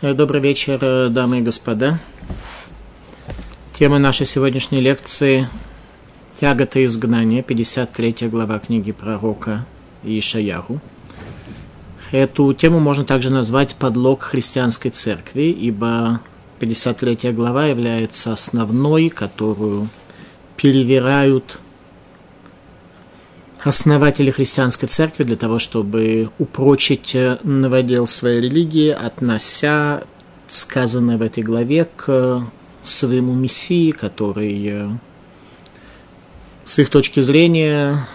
Э, добрый вечер, э, дамы и господа. Тема нашей сегодняшней лекции – «Тягота изгнания», 53 глава книги пророка Ишаяру. Эту тему можно также назвать «Подлог христианской церкви», ибо 53 глава является основной, которую перевирают основатели христианской церкви для того, чтобы упрочить э, новодел своей религии, относя сказанное в этой главе к своему мессии, который э, с их точки зрения,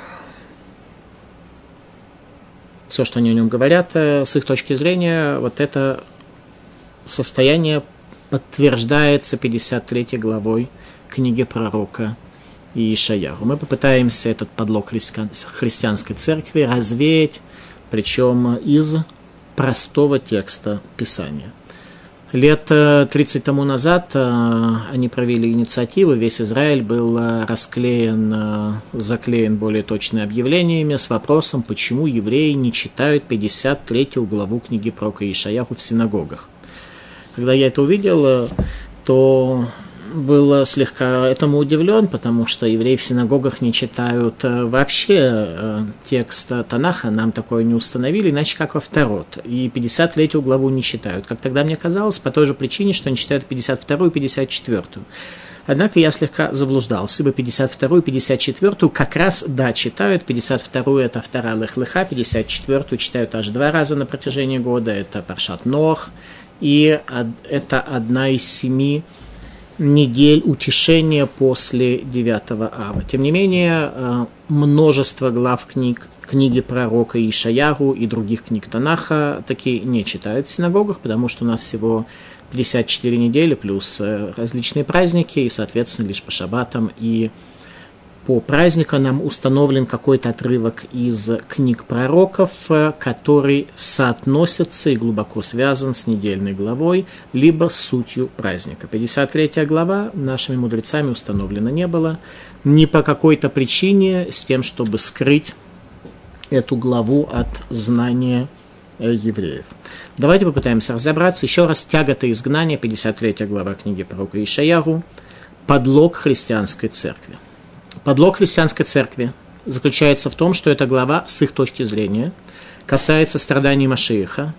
все, что они о нем говорят, э, с их точки зрения, вот это состояние подтверждается 53 главой книги пророка и Ишаяру. Мы попытаемся этот подлог христианской церкви развеять, причем из простого текста Писания. Лет 30 тому назад э, они провели инициативу, весь Израиль был э, расклеен, э, заклеен более точными объявлениями с вопросом, почему евреи не читают 53 главу книги пророка Ишаяху в синагогах. Когда я это увидел, то был слегка этому удивлен, потому что евреи в синагогах не читают э, вообще э, текст Танаха, нам такое не установили, иначе как во второт. И 53 главу не читают. Как тогда мне казалось, по той же причине, что они читают 52 и 54. Однако я слегка заблуждался, ибо 52 и 54 как раз, да, читают. 52 это вторая Лехлыха, 54 читают аж два раза на протяжении года. Это Паршат Нох. И это одна из семи недель утешения после 9 ава. Тем не менее, э, множество глав книг, книги пророка Ишаяру и других книг Танаха такие не читают в синагогах, потому что у нас всего 54 недели плюс э, различные праздники, и, соответственно, лишь по шаббатам и по праздникам установлен какой-то отрывок из книг пророков, э, который соотносится и глубоко связан с недельной главой, либо с сутью праздника. 53 глава нашими мудрецами установлена не было ни по какой-то причине с тем, чтобы скрыть эту главу от знания э, евреев. Давайте попытаемся разобраться. Еще раз, тягота изгнания, 53 глава книги пророка Ишаяру, подлог христианской церкви. Подлог христианской церкви заключается в том, что эта глава, с их точки зрения, касается страданий Машииха,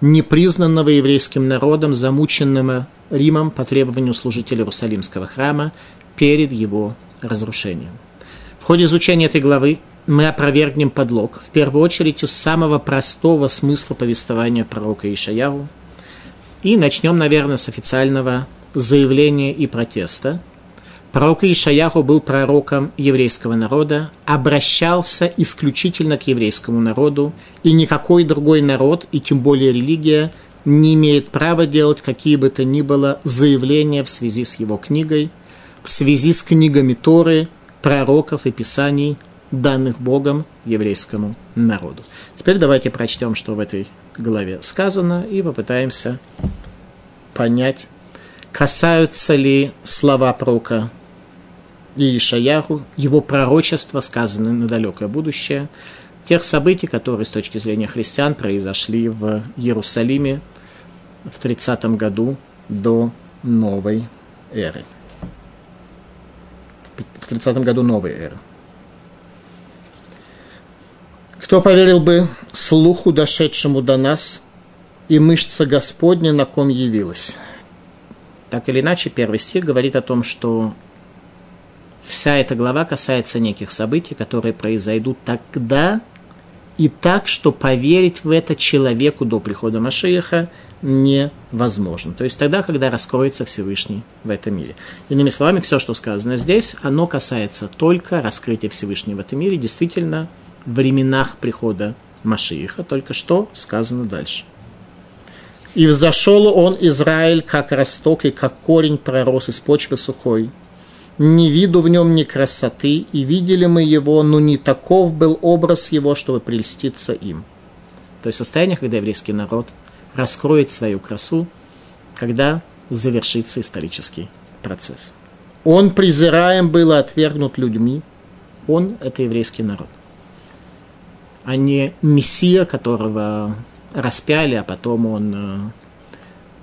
непризнанного еврейским народом, замученного Римом по требованию служителей Иерусалимского храма перед его разрушением. В ходе изучения этой главы мы опровергнем подлог, в первую очередь из самого простого смысла повествования пророка Ишаяру, и начнем, наверное, с официального заявления и протеста – Пророк Ишаяху был пророком еврейского народа, обращался исключительно к еврейскому народу, и никакой другой народ, и тем более религия, не имеет права делать какие бы то ни было заявления в связи с его книгой, в связи с книгами Торы, пророков и писаний, данных Богом еврейскому народу. Теперь давайте прочтем, что в этой главе сказано, и попытаемся понять, касаются ли слова пророка и Ишаяху, его пророчество, сказанное на далекое будущее, тех событий, которые с точки зрения христиан произошли в Иерусалиме в 30 году до новой эры. В 30 году новой эры. Кто поверил бы слуху, дошедшему до нас, и мышца Господня на ком явилась? Так или иначе, первый стих говорит о том, что вся эта глава касается неких событий, которые произойдут тогда и так, что поверить в это человеку до прихода Машииха невозможно. То есть тогда, когда раскроется Всевышний в этом мире. Иными словами, все, что сказано здесь, оно касается только раскрытия Всевышнего в этом мире, действительно, в временах прихода Машииха, только что сказано дальше. «И взошел он, Израиль, как росток и как корень пророс из почвы сухой, ни виду в нем, ни красоты, и видели мы его, но не таков был образ его, чтобы прельститься им. То есть состояние, когда еврейский народ раскроет свою красу, когда завершится исторический процесс. Он презираем был отвергнут людьми. Он – это еврейский народ. А не мессия, которого распяли, а потом он э,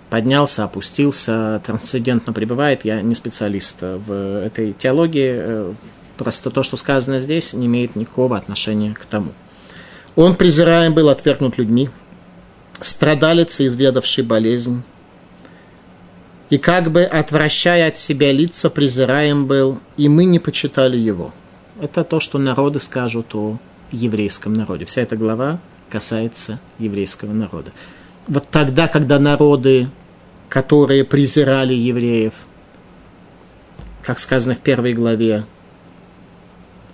поднялся, опустился, трансцендентно пребывает. Я не специалист в этой теологии. Просто то, что сказано здесь, не имеет никакого отношения к тому. Он презираем был, отвергнут людьми, страдалец, изведавший болезнь, и как бы отвращая от себя лица, презираем был, и мы не почитали его. Это то, что народы скажут о еврейском народе. Вся эта глава касается еврейского народа. Вот тогда, когда народы, которые презирали евреев, как сказано в первой главе,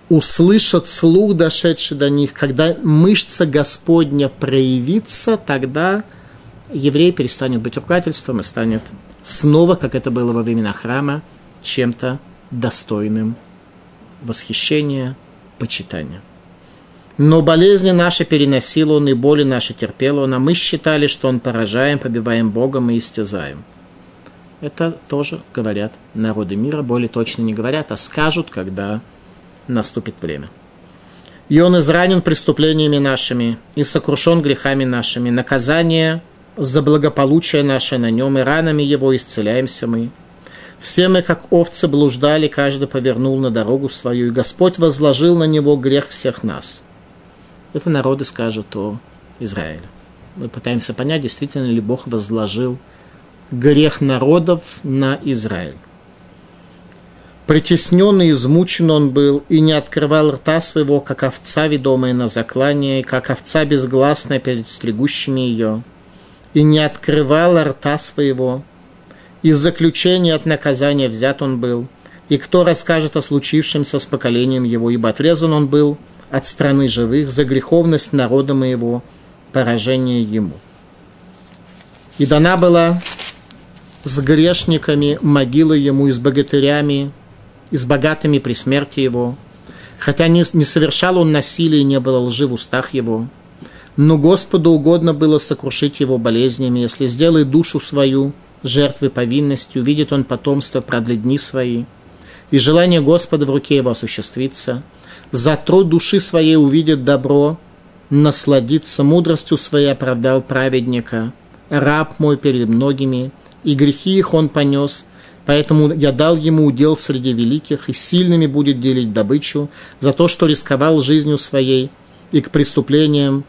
услышат слух, дошедший до них, когда мышца Господня проявится, тогда еврей перестанет быть ругательством и станет снова, как это было во времена храма, чем-то достойным восхищения, почитания. Но болезни наши переносил он, и боли наши терпел он, а мы считали, что он поражаем, побиваем Богом и истязаем. Это тоже говорят народы мира, более точно не говорят, а скажут, когда наступит время. И он изранен преступлениями нашими, и сокрушен грехами нашими. Наказание за благополучие наше на нем, и ранами его исцеляемся мы. Все мы, как овцы, блуждали, каждый повернул на дорогу свою, и Господь возложил на него грех всех нас. Это народы скажут о Израиле. Мы пытаемся понять, действительно ли Бог возложил грех народов на Израиль. Притесненный, измучен он был, и не открывал рта своего, как овца, ведомая на заклание, и как овца безгласная перед стригущими ее и не открывал рта своего. Из заключения от наказания взят он был. И кто расскажет о случившемся с поколением его, ибо отрезан он был от страны живых за греховность народа моего, поражение ему. И дана была с грешниками могила ему и с богатырями, и с богатыми при смерти его. Хотя не, не совершал он насилия и не было лжи в устах его – но Господу угодно было сокрушить его болезнями, если сделает душу свою жертвой повинности, увидит он потомство, продлит дни свои, и желание Господа в руке его осуществится. За труд души своей увидит добро, насладится мудростью своей оправдал праведника, раб мой перед многими, и грехи их он понес, поэтому я дал ему удел среди великих, и сильными будет делить добычу за то, что рисковал жизнью своей, и к преступлениям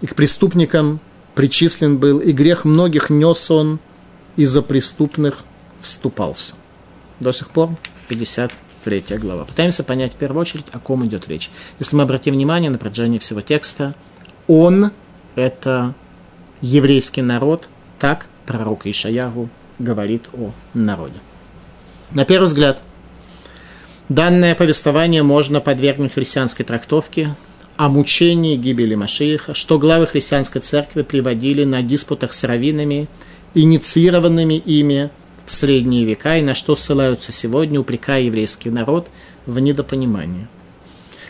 и к преступникам причислен был, и грех многих нес он, и за преступных вступался. До сих пор 53 глава. Пытаемся понять в первую очередь, о ком идет речь. Если мы обратим внимание на протяжении всего текста, он – это еврейский народ, так пророк Ишаяру говорит о народе. На первый взгляд, данное повествование можно подвергнуть христианской трактовке, о мучении гибели Машииха, что главы христианской церкви приводили на диспутах с раввинами, инициированными ими в средние века, и на что ссылаются сегодня, упрекая еврейский народ в недопонимании.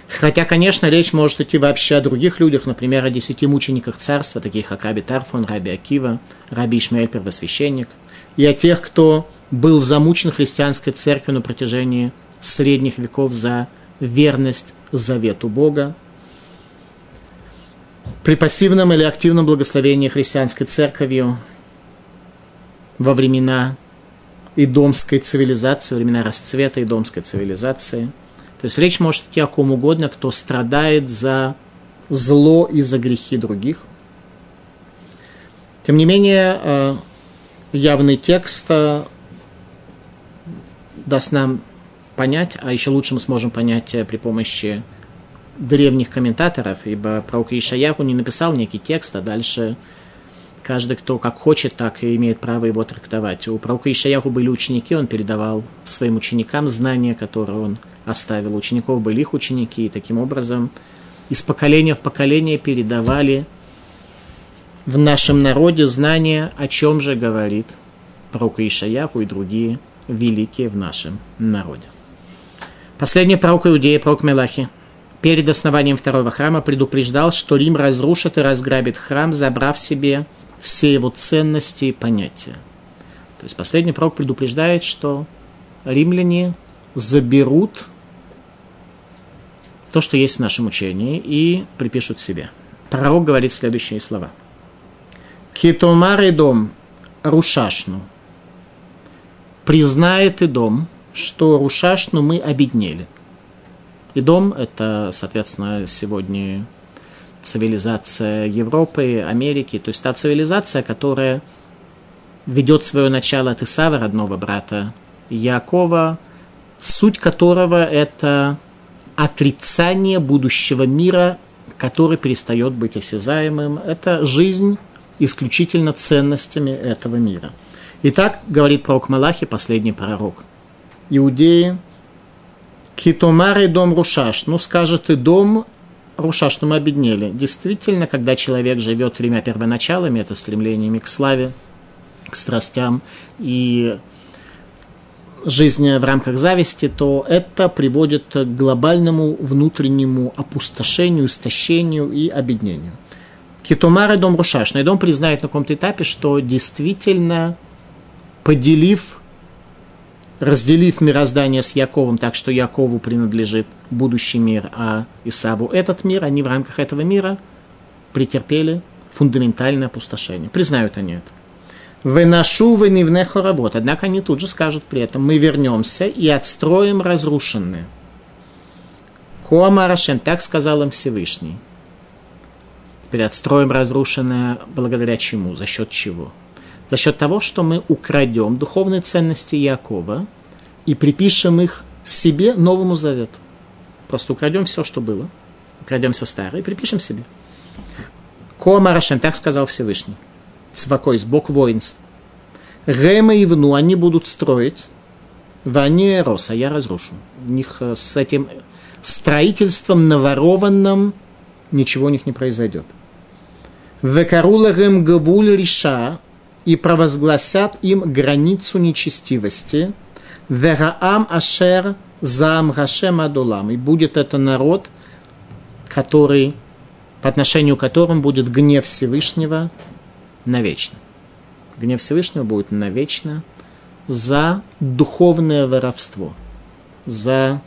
Хотя, конечно, речь может идти вообще о других людях, например, о десяти мучениках царства, таких как Раби Тарфон, Раби Акива, Раби Ишмаэль, первосвященник, и о тех, кто был замучен христианской церковью на протяжении средних веков за верность завету Бога, при пассивном или активном благословении христианской церковью во времена идомской цивилизации, во времена расцвета идомской цивилизации. То есть речь может идти о ком угодно, кто страдает за зло и за грехи других. Тем не менее, э, явный текст э, даст нам понять, а еще лучше мы сможем понять э, при помощи древних комментаторов, ибо пророк Ишаяху не написал некий текст, а дальше каждый, кто как хочет, так и имеет право его трактовать. У пророка Ишаяху были ученики, он передавал своим ученикам знания, которые он оставил. У учеников были их ученики, и таким образом из поколения в поколение передавали в нашем народе знания, о чем же говорит пророк Ишаяху и другие великие в нашем народе. Последний пророк Иудея, пророк Мелахи – перед основанием второго храма предупреждал, что Рим разрушит и разграбит храм, забрав себе все его ценности и понятия. То есть последний пророк предупреждает, что римляне заберут то, что есть в нашем учении, и припишут себе. Пророк говорит следующие слова. Китомар и дом Рушашну. Признает и дом, что Рушашну мы обеднели. И дом – это, соответственно, сегодня цивилизация Европы, Америки, то есть та цивилизация, которая ведет свое начало от Исава, родного брата Якова, суть которого – это отрицание будущего мира, который перестает быть осязаемым. Это жизнь исключительно ценностями этого мира. Итак, говорит пророк Малахи, последний пророк. Иудеи, Китомар и дом Рушаш. Ну, скажет и дом Рушаш, ну мы обеднели. Действительно, когда человек живет тремя первоначалами, это стремлениями к славе, к страстям и жизни в рамках зависти, то это приводит к глобальному внутреннему опустошению, истощению и обеднению. Китомар и дом Рушаш. Но и дом признает на каком-то этапе, что действительно поделив, разделив мироздание с Яковом так, что Якову принадлежит будущий мир, а Исаву этот мир, они в рамках этого мира претерпели фундаментальное опустошение. Признают они это. Выношу вы не хоровод. Однако они тут же скажут при этом, мы вернемся и отстроим разрушенные. Коамарашен, так сказал им Всевышний. Теперь отстроим разрушенное благодаря чему? За счет чего? За счет того, что мы украдем духовные ценности Якова и припишем их себе Новому Завету. Просто украдем все, что было, украдем все старое и припишем себе. Коамарашен, так сказал Всевышний. Цвакой, Бог воинств. Рема и Вну, они будут строить, Ване Рос, а я разрушу. У них э, с этим строительством наворованным ничего у них не произойдет. Векарулагем гавуль риша и провозгласят им границу нечестивости. Вераам ашер зам гашем адулам. И будет это народ, который, по отношению к которому будет гнев Всевышнего навечно. Гнев Всевышнего будет навечно за духовное воровство, за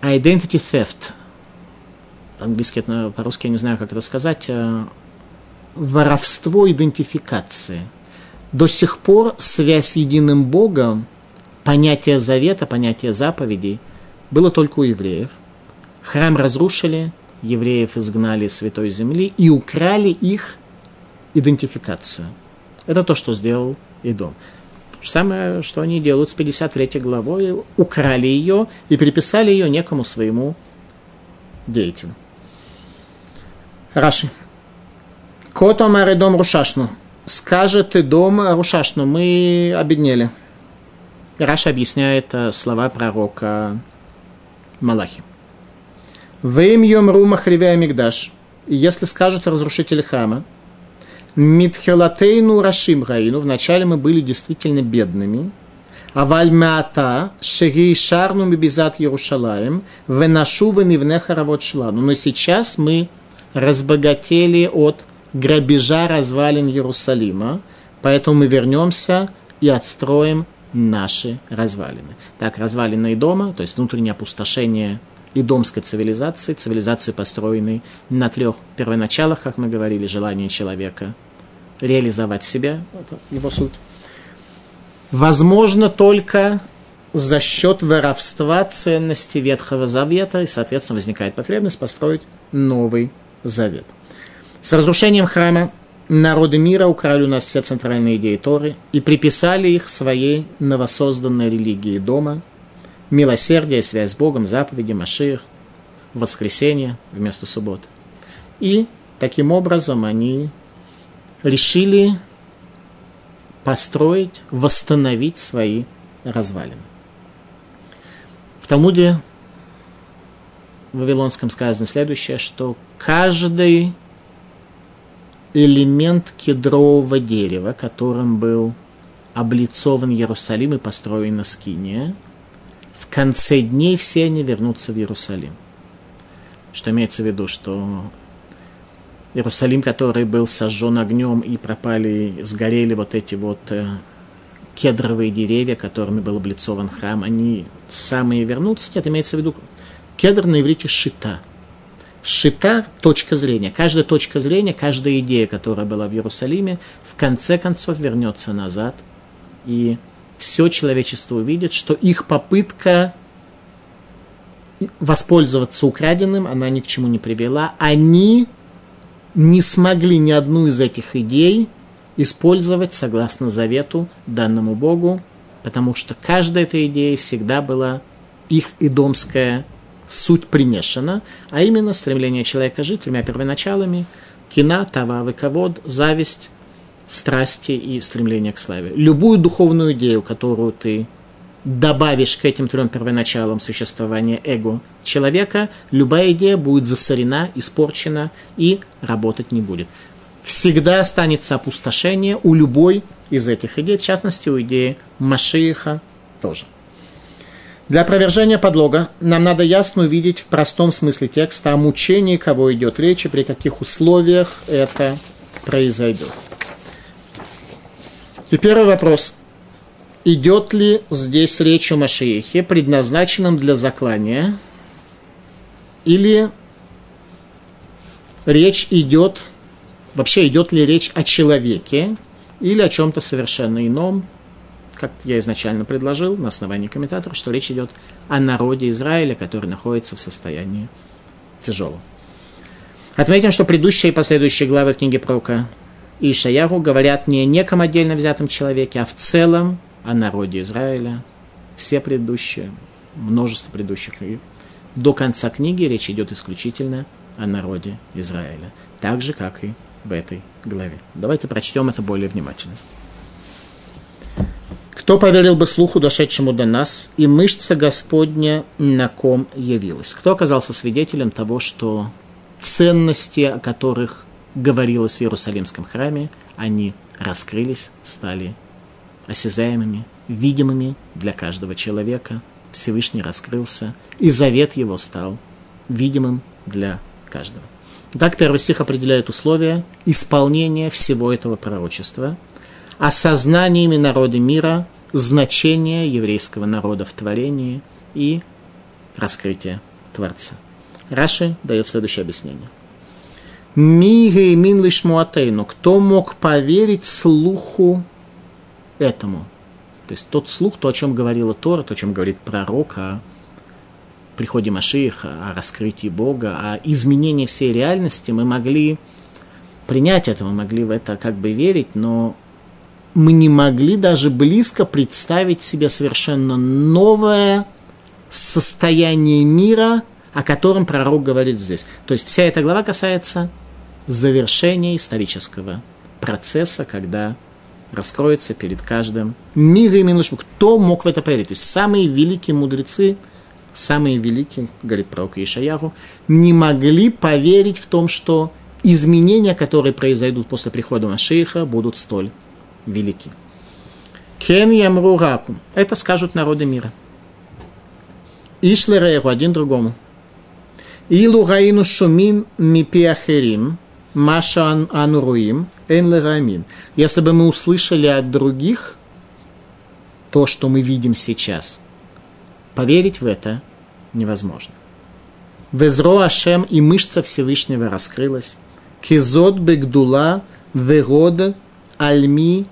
identity theft. По-английски, по-русски я не знаю, как это сказать. Воровство идентификации. До сих пор связь с единым Богом, понятие завета, понятие заповедей было только у евреев. Храм разрушили, евреев изгнали из Святой Земли и украли их идентификацию. Это то, что сделал Идом. То же самое, что они делают с 53 главой, украли ее и приписали ее некому своему деятелю. Раши. Кото дом Рушашну. Скажет и дом Рушашну, мы обеднели. Раша объясняет э, слова пророка Малахи. Вейм йом рума хривя мигдаш. И если скажут разрушители храма, Митхелатейну Рашим Раину, вначале мы были действительно бедными, а вальмята шеги шарну мибизат Ярушалаем, венашу венивне харавот шлану. Но сейчас мы разбогатели от грабежа развалин Иерусалима, поэтому мы вернемся и отстроим наши развалины. Так, развалины дома, то есть внутреннее опустошение и домской цивилизации, цивилизации, построенной на трех первоначалах, как мы говорили, желание человека реализовать себя, это его суть, возможно только за счет воровства ценности Ветхого Завета, и, соответственно, возникает потребность построить новый Завет. С разрушением храма народы мира украли у нас все центральные идеи Торы и приписали их своей новосозданной религии дома, милосердие, связь с Богом, заповеди, Машиих, воскресенье вместо субботы. И таким образом они решили построить, восстановить свои развалины. В Талмуде в Вавилонском сказано следующее, что каждый элемент кедрового дерева, которым был облицован Иерусалим и построена Скиния, в конце дней все они вернутся в Иерусалим. Что имеется в виду, что Иерусалим, который был сожжен огнем и пропали, сгорели вот эти вот э, кедровые деревья, которыми был облицован храм, они самые вернутся. Нет, имеется в виду кедр на иврите шита. Шита – точка зрения. Каждая точка зрения, каждая идея, которая была в Иерусалиме, в конце концов вернется назад, и все человечество увидит, что их попытка воспользоваться украденным, она ни к чему не привела. Они не смогли ни одну из этих идей использовать согласно завету данному Богу, потому что каждая эта идея всегда была их идомская суть примешана, а именно стремление человека жить тремя первоначалами – кина, тава, выковод, зависть, страсти и стремление к славе. Любую духовную идею, которую ты добавишь к этим трем первоначалам существования эго человека, любая идея будет засорена, испорчена и работать не будет. Всегда останется опустошение у любой из этих идей, в частности, у идеи Машииха тоже. Для опровержения подлога нам надо ясно увидеть в простом смысле текста о мучении, кого идет речь и при каких условиях это произойдет. И первый вопрос. Идет ли здесь речь о Машиехе, предназначенном для заклания, или речь идет, вообще идет ли речь о человеке, или о чем-то совершенно ином, как я изначально предложил на основании комментаторов, что речь идет о народе Израиля, который находится в состоянии тяжелом. Отметим, что предыдущие и последующие главы книги Прока и Ишаяру говорят не о неком отдельно взятом человеке, а в целом о народе Израиля. Все предыдущие, множество предыдущих. И до конца книги речь идет исключительно о народе Израиля. Так же, как и в этой главе. Давайте прочтем это более внимательно. Кто поверил бы слуху, дошедшему до нас, и мышца Господня на ком явилась? Кто оказался свидетелем того, что ценности, о которых говорилось в Иерусалимском храме, они раскрылись, стали осязаемыми, видимыми для каждого человека. Всевышний раскрылся, и завет его стал видимым для каждого. Так первый стих определяет условия исполнения всего этого пророчества, осознаниями народа мира – значение еврейского народа в творении и раскрытие Творца. Раши дает следующее объяснение. Миги мин лишь муатейну. Кто мог поверить слуху этому? То есть тот слух, то, о чем говорила Тора, то, о чем говорит пророк, о приходе Машииха, о раскрытии Бога, о изменении всей реальности, мы могли принять это, мы могли в это как бы верить, но мы не могли даже близко представить себе совершенно новое состояние мира, о котором пророк говорит здесь. То есть вся эта глава касается завершения исторического процесса, когда раскроется перед каждым мир и минуш. Кто мог в это поверить? То есть самые великие мудрецы, самые великие, говорит пророк Ишаяру, не могли поверить в том, что изменения, которые произойдут после прихода Машииха, будут столь велики. Кен ямру ракум. Это скажут народы мира. Ишлерейху, один другому. Илу раину шумим мипиахерим, маша ануруим, эн лерамин. Если бы мы услышали от других то, что мы видим сейчас, поверить в это невозможно. Везро Ашем и мышца Всевышнего раскрылась. Кизот бегдула верода альми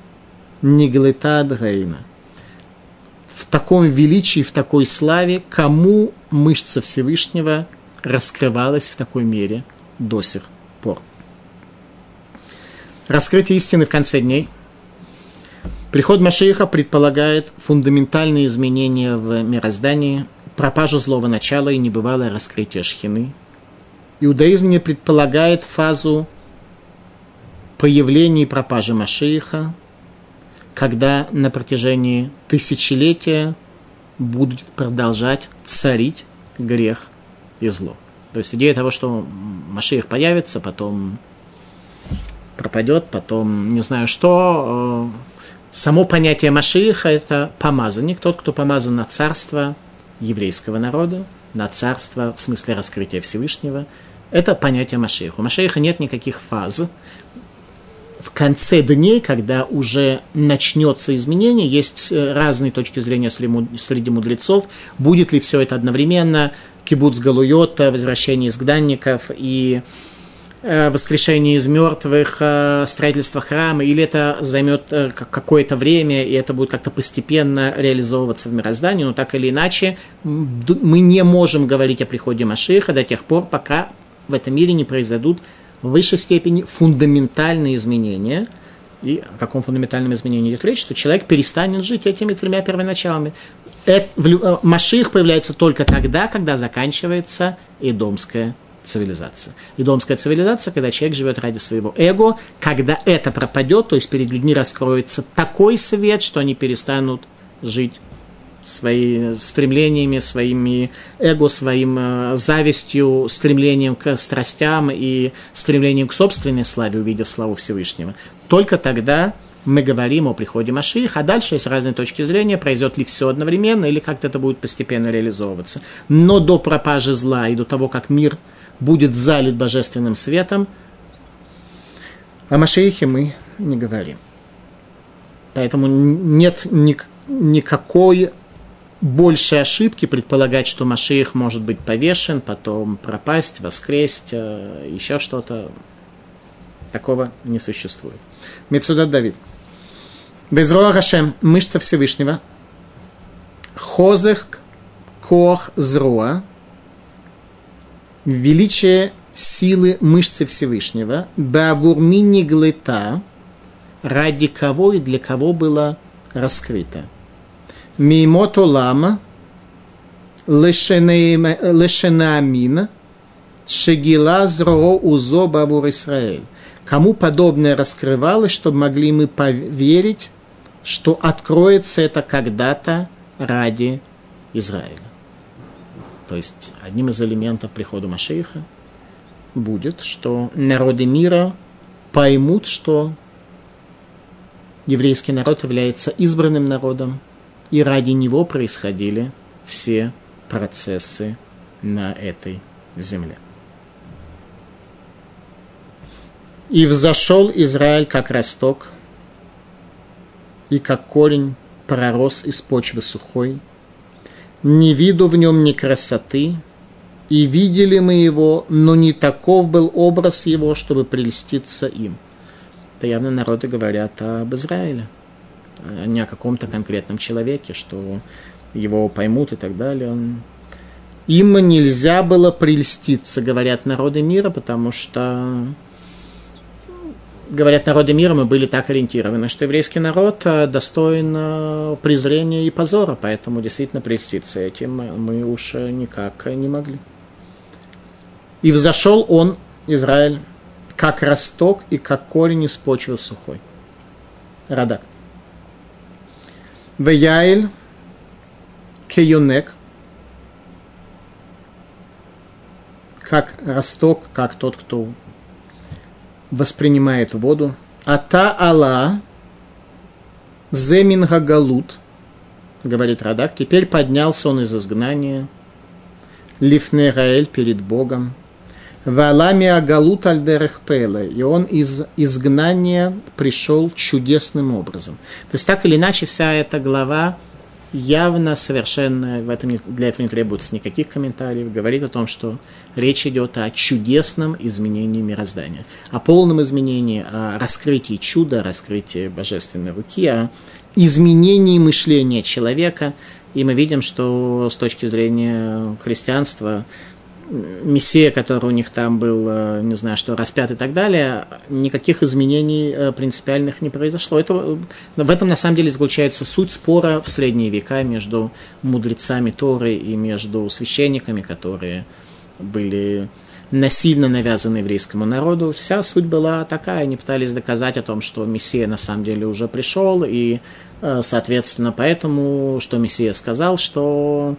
неглетад гейна. В таком величии, в такой славе, кому мышца Всевышнего раскрывалась в такой мере до сих пор. Раскрытие истины в конце дней. Приход Машииха предполагает фундаментальные изменения в мироздании, пропажу злого начала и небывалое раскрытие шхины. Иудаизм не предполагает фазу появления и пропажи Машииха, когда на протяжении тысячелетия будет продолжать царить грех и зло. То есть идея того, что Машиих появится, потом пропадет, потом не знаю что. Э, само понятие Машииха – это помазанник, тот, кто помазан на царство еврейского народа, на царство в смысле раскрытия Всевышнего. Это понятие Машииха. У Машииха нет никаких фаз, в конце дней, когда уже начнется изменение, есть э, разные точки зрения среди мудрецов, будет ли все это одновременно, кибуц Галуйота, возвращение изгнанников и э, воскрешение из мертвых, э, строительство храма, или это займет какое-то время, и это будет как-то постепенно реализовываться в мироздании, но так или иначе мы не можем говорить о приходе Машиха до тех пор, пока в этом мире не произойдут в высшей степени фундаментальные изменения. И о каком фундаментальном изменении идет речь? Что человек перестанет жить этими тремя первоначалами. Э, Маших появляется только тогда, когда заканчивается идомская цивилизация. Идомская цивилизация, когда человек живет ради своего эго, когда это пропадет, то есть перед людьми раскроется такой свет, что они перестанут жить своими стремлениями, своими эго, своим э, завистью, стремлением к страстям и стремлением к собственной славе, увидев славу Всевышнего. Только тогда мы говорим о приходе Маших, а дальше есть разные точки зрения, произойдет ли все одновременно или как-то это будет постепенно реализовываться. Но до пропажи зла и до того, как мир будет залит божественным светом, о Машихе мы не говорим. Поэтому нет никакой больше ошибки предполагать, что Машиих может быть повешен, потом пропасть, воскресть, э, еще что-то. Такого не существует. Мецудат Давид. Безроа Рашем, мышца Всевышнего. Хозех Кох Зруа. Величие силы мышцы Всевышнего. Бавурмини Глыта. Ради кого и для кого было раскрыто. Мимот Олама Лешенаамин Шегила Зро Узо Бабур Исраэль. Кому подобное раскрывалось, чтобы могли мы поверить, что откроется это когда-то ради Израиля. То есть одним из элементов прихода Машейха будет, что народы мира поймут, что еврейский народ является избранным народом, и ради него происходили все процессы на этой земле. И взошел Израиль как росток, и как корень пророс из почвы сухой. Не виду в нем ни красоты, и видели мы его, но не таков был образ его, чтобы прельститься им. Это явно народы говорят об Израиле – не о каком-то конкретном человеке, что его поймут и так далее. Он... Им нельзя было прельститься, говорят народы мира, потому что говорят народы мира, мы были так ориентированы, что еврейский народ э, достоин э, презрения и позора, поэтому действительно прельститься этим мы уж никак не могли. И взошел он, Израиль, как росток и как корень из почвы сухой. Радак. Веяйль кеюнек, как росток, как тот, кто воспринимает воду. Ата Алла Земинга Галут, говорит Радак, теперь поднялся он из изгнания, Лифнераэль перед Богом, Валами Агалут Альдерехпеле. И он из изгнания пришел чудесным образом. То есть так или иначе вся эта глава явно совершенно, в этом, для этого не требуется никаких комментариев, говорит о том, что речь идет о чудесном изменении мироздания, о полном изменении, о раскрытии чуда, раскрытии божественной руки, о изменении мышления человека. И мы видим, что с точки зрения христианства мессия, который у них там был, э, не знаю, что распят и так далее, никаких изменений э, принципиальных не произошло. Это, э, в этом на самом деле заключается суть спора в средние века между мудрецами Торы и между священниками, которые были насильно навязаны еврейскому народу. Вся суть была такая, они пытались доказать о том, что Мессия на самом деле уже пришел, и, соответственно, поэтому, что Мессия сказал, что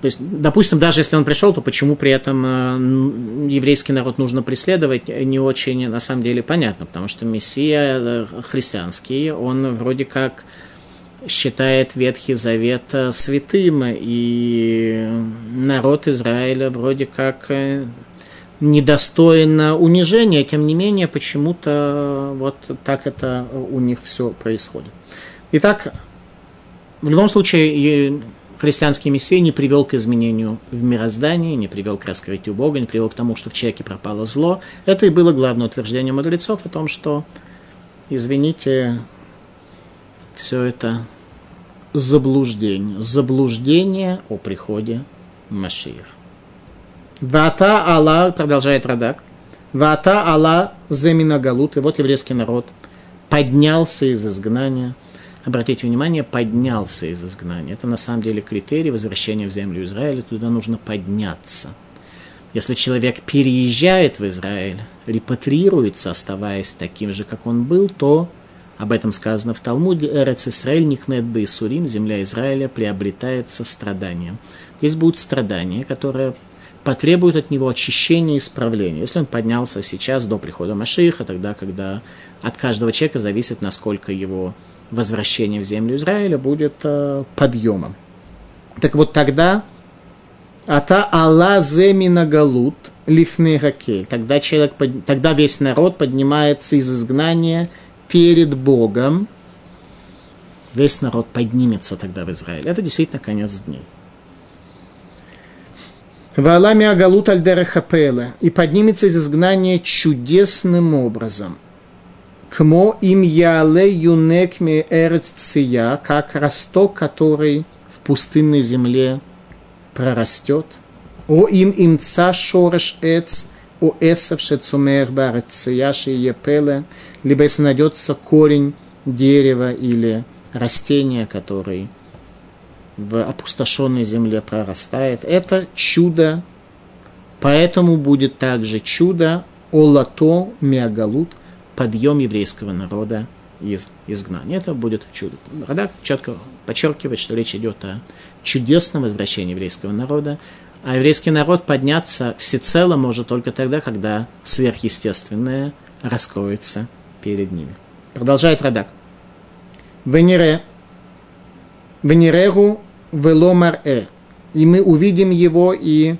то есть, допустим, даже если он пришел, то почему при этом э, еврейский народ нужно преследовать, не очень на самом деле понятно, потому что Мессия э, христианский, он вроде как считает Ветхий Завет э, святым, и народ Израиля вроде как недостойно унижения, тем не менее, почему-то вот так это у них все происходит. Итак, в любом случае, христианский мессия не привел к изменению в мироздании, не привел к раскрытию Бога, не привел к тому, что в человеке пропало зло. Это и было главное утверждение мудрецов о том, что, извините, все это заблуждение. Заблуждение о приходе Машиих. Вата Алла, продолжает Радак, Вата Алла земина галут, и вот еврейский народ поднялся из изгнания. Обратите внимание, поднялся из изгнания. Это на самом деле критерий возвращения в землю Израиля. Туда нужно подняться. Если человек переезжает в Израиль, репатриируется, оставаясь таким же, как он был, то об этом сказано в Талмуде. Эрец Исраиль никнет Бейсурим, земля Израиля приобретается страданием. Здесь будут страдания, которые потребует от него очищения и исправления. Если он поднялся сейчас до прихода Машиха, тогда, когда от каждого человека зависит, насколько его возвращение в землю Израиля будет э, подъемом. Так вот тогда Ата Алла Земина Галут Лифны Гакель. Тогда, человек, тогда весь народ поднимается из изгнания перед Богом. Весь народ поднимется тогда в Израиль. Это действительно конец дней. Валами Агалут Альдерехапела и поднимется из изгнания чудесным образом. Кмо им яле юнекме эрцция, как росток, который в пустынной земле прорастет. О им имца шореш эц, о эсов шецумех барция епеле, либо если найдется корень дерева или растения, который в опустошенной земле прорастает. Это чудо, поэтому будет также чудо Олато Миагалут, подъем еврейского народа из изгнания. Это будет чудо. Радак четко подчеркивает, что речь идет о чудесном возвращении еврейского народа, а еврейский народ подняться всецело может только тогда, когда сверхъестественное раскроется перед ними. Продолжает Радак. Венере, Венерегу веломар э. И мы увидим его, и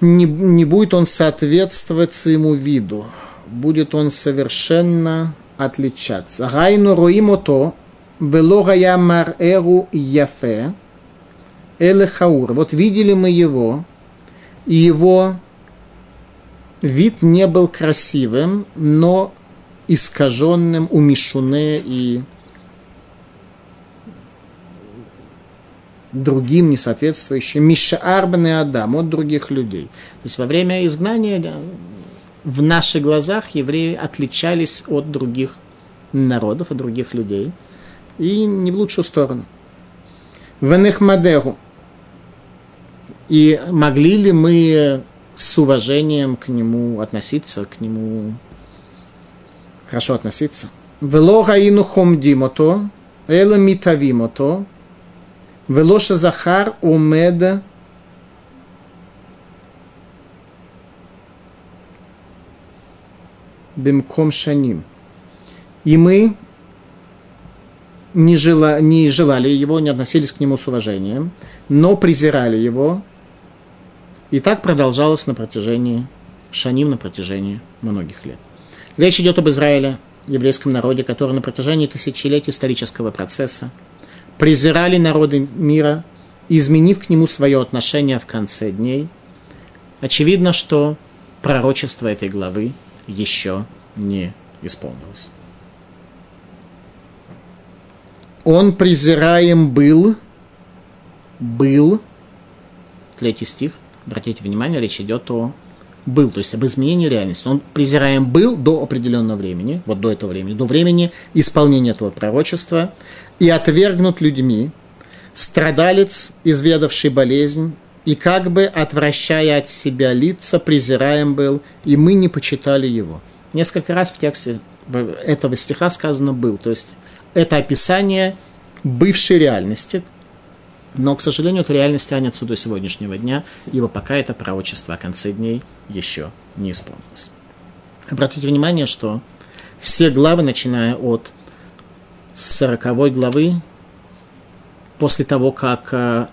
не, не будет он соответствовать своему виду. Будет он совершенно отличаться. Гайну роимото, велогая мар эру яфе, элехаур. Вот видели мы его, и его вид не был красивым, но искаженным, умешуне и другим несоответствующим, Мишаарбан и Адам, от других людей. То есть во время изгнания в наших глазах евреи отличались от других народов, от других людей, и не в лучшую сторону. Венехмадеру. И могли ли мы с уважением к нему относиться, к нему хорошо относиться? Вело гаину хомдимото, эла митавимото, Велоша Захар Умеда Бимком Шаним. И мы не, жела, не желали его, не относились к нему с уважением, но презирали его. И так продолжалось на протяжении Шаним, на протяжении многих лет. Речь идет об Израиле, еврейском народе, который на протяжении тысячелетий исторического процесса презирали народы мира, изменив к нему свое отношение в конце дней, очевидно, что пророчество этой главы еще не исполнилось. Он презираем был, был, третий стих, обратите внимание, речь идет о был, то есть об изменении реальности. Он презираем был до определенного времени, вот до этого времени, до времени исполнения этого пророчества, и отвергнут людьми, страдалец, изведавший болезнь, и как бы, отвращая от себя лица, презираем был, и мы не почитали его. Несколько раз в тексте этого стиха сказано «был», то есть это описание бывшей реальности, но, к сожалению, эта реальность тянется до сегодняшнего дня, ибо пока это пророчество о конце дней еще не исполнилось. Обратите внимание, что все главы, начиная от 40 главы, после того, как э,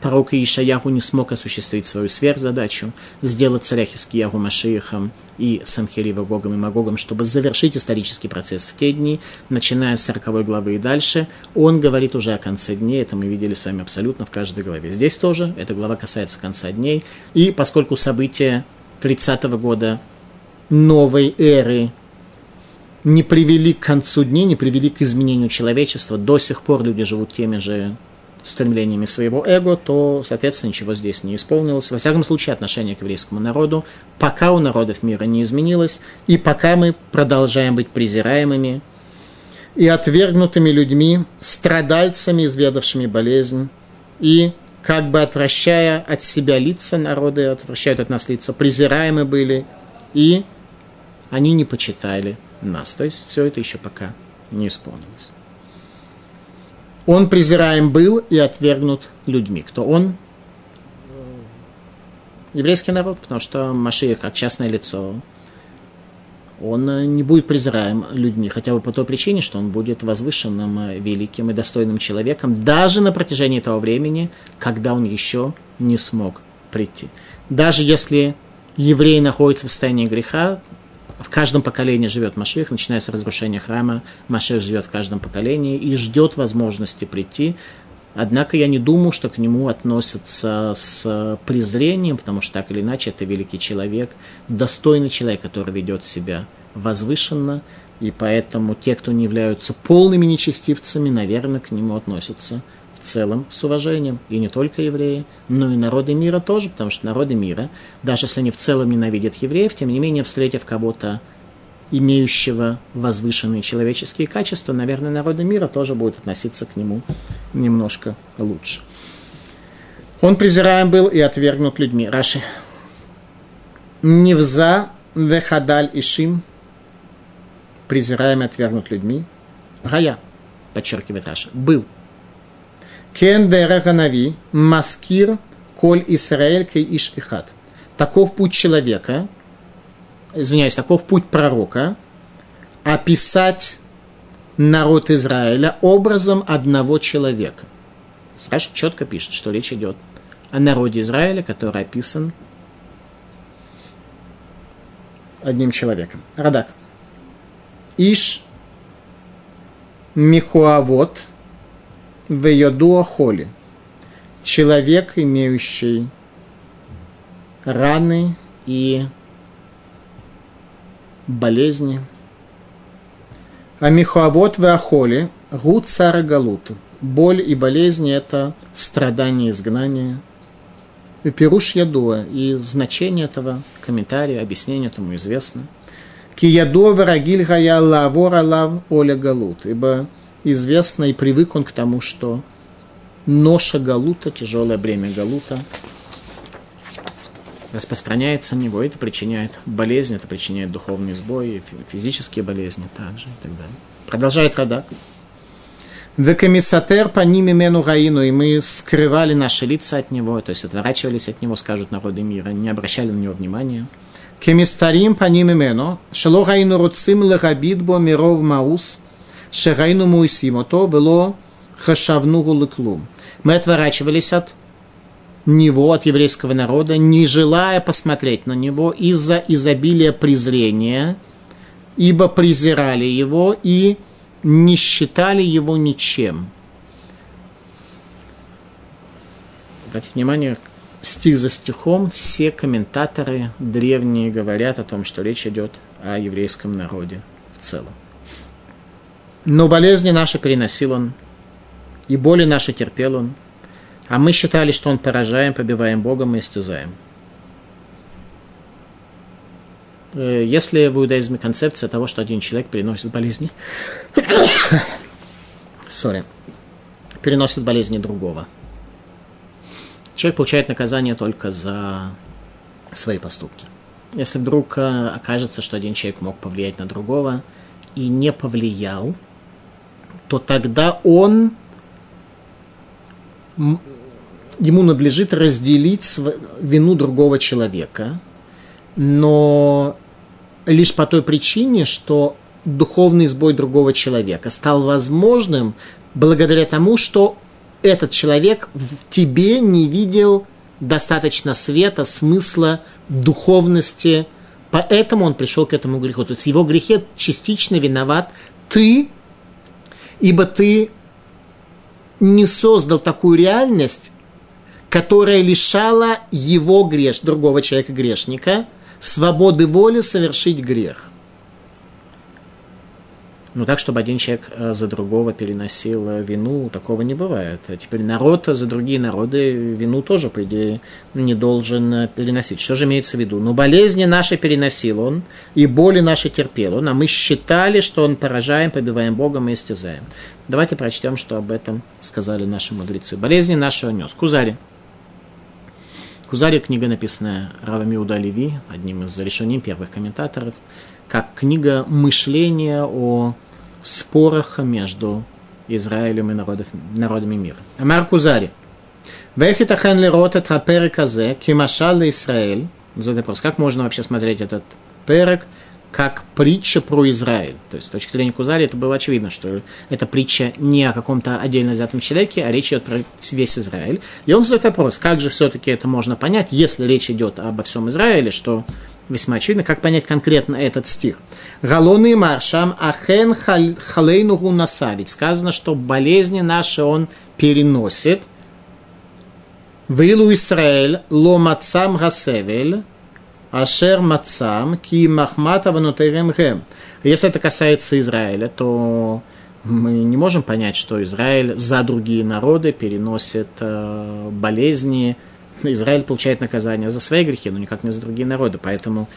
пророк Ишаяху не смог осуществить свою сверхзадачу, сделать царя Хискиягу Машиихом и Санхерива Гогом и Магогом, чтобы завершить исторический процесс в те дни, начиная с 40 главы и дальше, он говорит уже о конце дней, это мы видели с вами абсолютно в каждой главе. Здесь тоже эта глава касается конца дней, и поскольку события 30 -го года новой эры не привели к концу дней, не привели к изменению человечества, до сих пор люди живут теми же стремлениями своего эго, то, соответственно, ничего здесь не исполнилось. Во всяком случае, отношение к еврейскому народу, пока у народов мира не изменилось, и пока мы продолжаем быть презираемыми и отвергнутыми людьми, страдальцами, изведавшими болезнь, и как бы отвращая от себя лица народы, отвращают от нас лица, презираемы были, и они не почитали нас. То есть все это еще пока не исполнилось. Он презираем был и отвергнут людьми. Кто он? Еврейский народ, потому что Машиях, как частное лицо, он не будет презираем людьми, хотя бы по той причине, что он будет возвышенным, великим и достойным человеком, даже на протяжении того времени, когда он еще не смог прийти. Даже если еврей находится в состоянии греха, в каждом поколении живет Маших, начиная с разрушения храма, Маших живет в каждом поколении и ждет возможности прийти. Однако я не думаю, что к нему относятся с презрением, потому что так или иначе это великий человек, достойный человек, который ведет себя возвышенно, и поэтому те, кто не являются полными нечестивцами, наверное, к нему относятся в целом с уважением. И не только евреи, но и народы мира тоже, потому что народы мира, даже если они в целом ненавидят евреев, тем не менее, встретив кого-то, имеющего возвышенные человеческие качества, наверное, народы мира тоже будут относиться к нему немножко лучше. Он презираем был и отвергнут людьми. Раши. Невза вехадаль ишим. Презираем и отвергнут людьми. Гая, подчеркивает Раша, был – Кен Нави, Маскир, Коль Исраэль, Кей Иш Ихат. Таков путь человека, извиняюсь, таков путь пророка, описать народ Израиля образом одного человека. Саша четко пишет, что речь идет о народе Израиля, который описан одним человеком. Радак. Иш Михуавот – Веядуа холи. Человек, имеющий раны и болезни. А Михуавот Веахоли, Гуд Сара Галут. Боль и болезни – это страдание, изгнание. И Пируш Ядуа, и значение этого комментария, объяснение этому известно. Ки Ядуа Варагиль Гая Лавор Алав Оля Галут. Ибо известно и привык он к тому, что ноша галута, тяжелое бремя галута, распространяется на него, это причиняет болезнь, это причиняет духовные сбои, физические болезни также и так далее. Продолжает Радак. Векамисатер по ним имену Гаину, и мы скрывали наши лица от него, то есть отворачивались от него, скажут народы мира, не обращали на него внимания. Кемистарим по ним имену, шело Гаину руцим легабидбо миров маус, Шерайну Муисимо, то было хашавнугу лыклу. Мы отворачивались от него, от еврейского народа, не желая посмотреть на него из-за изобилия презрения, ибо презирали его и не считали его ничем. Обратите внимание, стих за стихом все комментаторы древние говорят о том, что речь идет о еврейском народе в целом. Но болезни наши переносил он, и боли наши терпел он, а мы считали, что он поражаем, побиваем Богом и истязаем. Э, если в иудаизме концепция того, что один человек переносит болезни, sorry, переносит болезни другого. Человек получает наказание только за свои поступки. Если вдруг э, окажется, что один человек мог повлиять на другого и не повлиял – то тогда он ему надлежит разделить вину другого человека, но лишь по той причине, что духовный сбой другого человека стал возможным благодаря тому, что этот человек в тебе не видел достаточно света, смысла, духовности, поэтому он пришел к этому греху. То есть в его грехе частично виноват ты, ибо ты не создал такую реальность, которая лишала его греш, другого человека грешника, свободы воли совершить грех. Ну так, чтобы один человек э, за другого переносил э, вину, такого не бывает. А теперь народ за другие народы вину тоже, по идее, не должен э, переносить. Что же имеется в виду? Ну, болезни наши переносил он, и боли наши терпел он, а мы считали, что он поражаем, побиваем Богом и истязаем. Давайте прочтем, что об этом сказали наши мудрецы. Болезни наши он нес. Кузари. Кузари книга, написанная Равами Удалеви, одним из решений первых комментаторов, как книга мышления о спорах между Израилем и народов, народами мира. Амар Кузари. Вехитахен лирот это перек азе, кимашал Израиль. Задает вопрос, как можно вообще смотреть этот перек, как притча про Израиль. То есть, с точки зрения Кузари, это было очевидно, что это притча не о каком-то отдельно взятом человеке, а речь идет про весь Израиль. И он задает вопрос, как же все-таки это можно понять, если речь идет обо всем Израиле, что весьма очевидно, как понять конкретно этот стих. Галоны маршам ахен халейнугу насавить. Сказано, что болезни наши он переносит. Вилу Исраэль ло мацам гасевель ашер мацам ки махмата ванутерем гем. Если это касается Израиля, то мы не можем понять, что Израиль за другие народы переносит э, болезни, Израиль получает наказание за свои грехи, но никак не за другие народы. Поэтому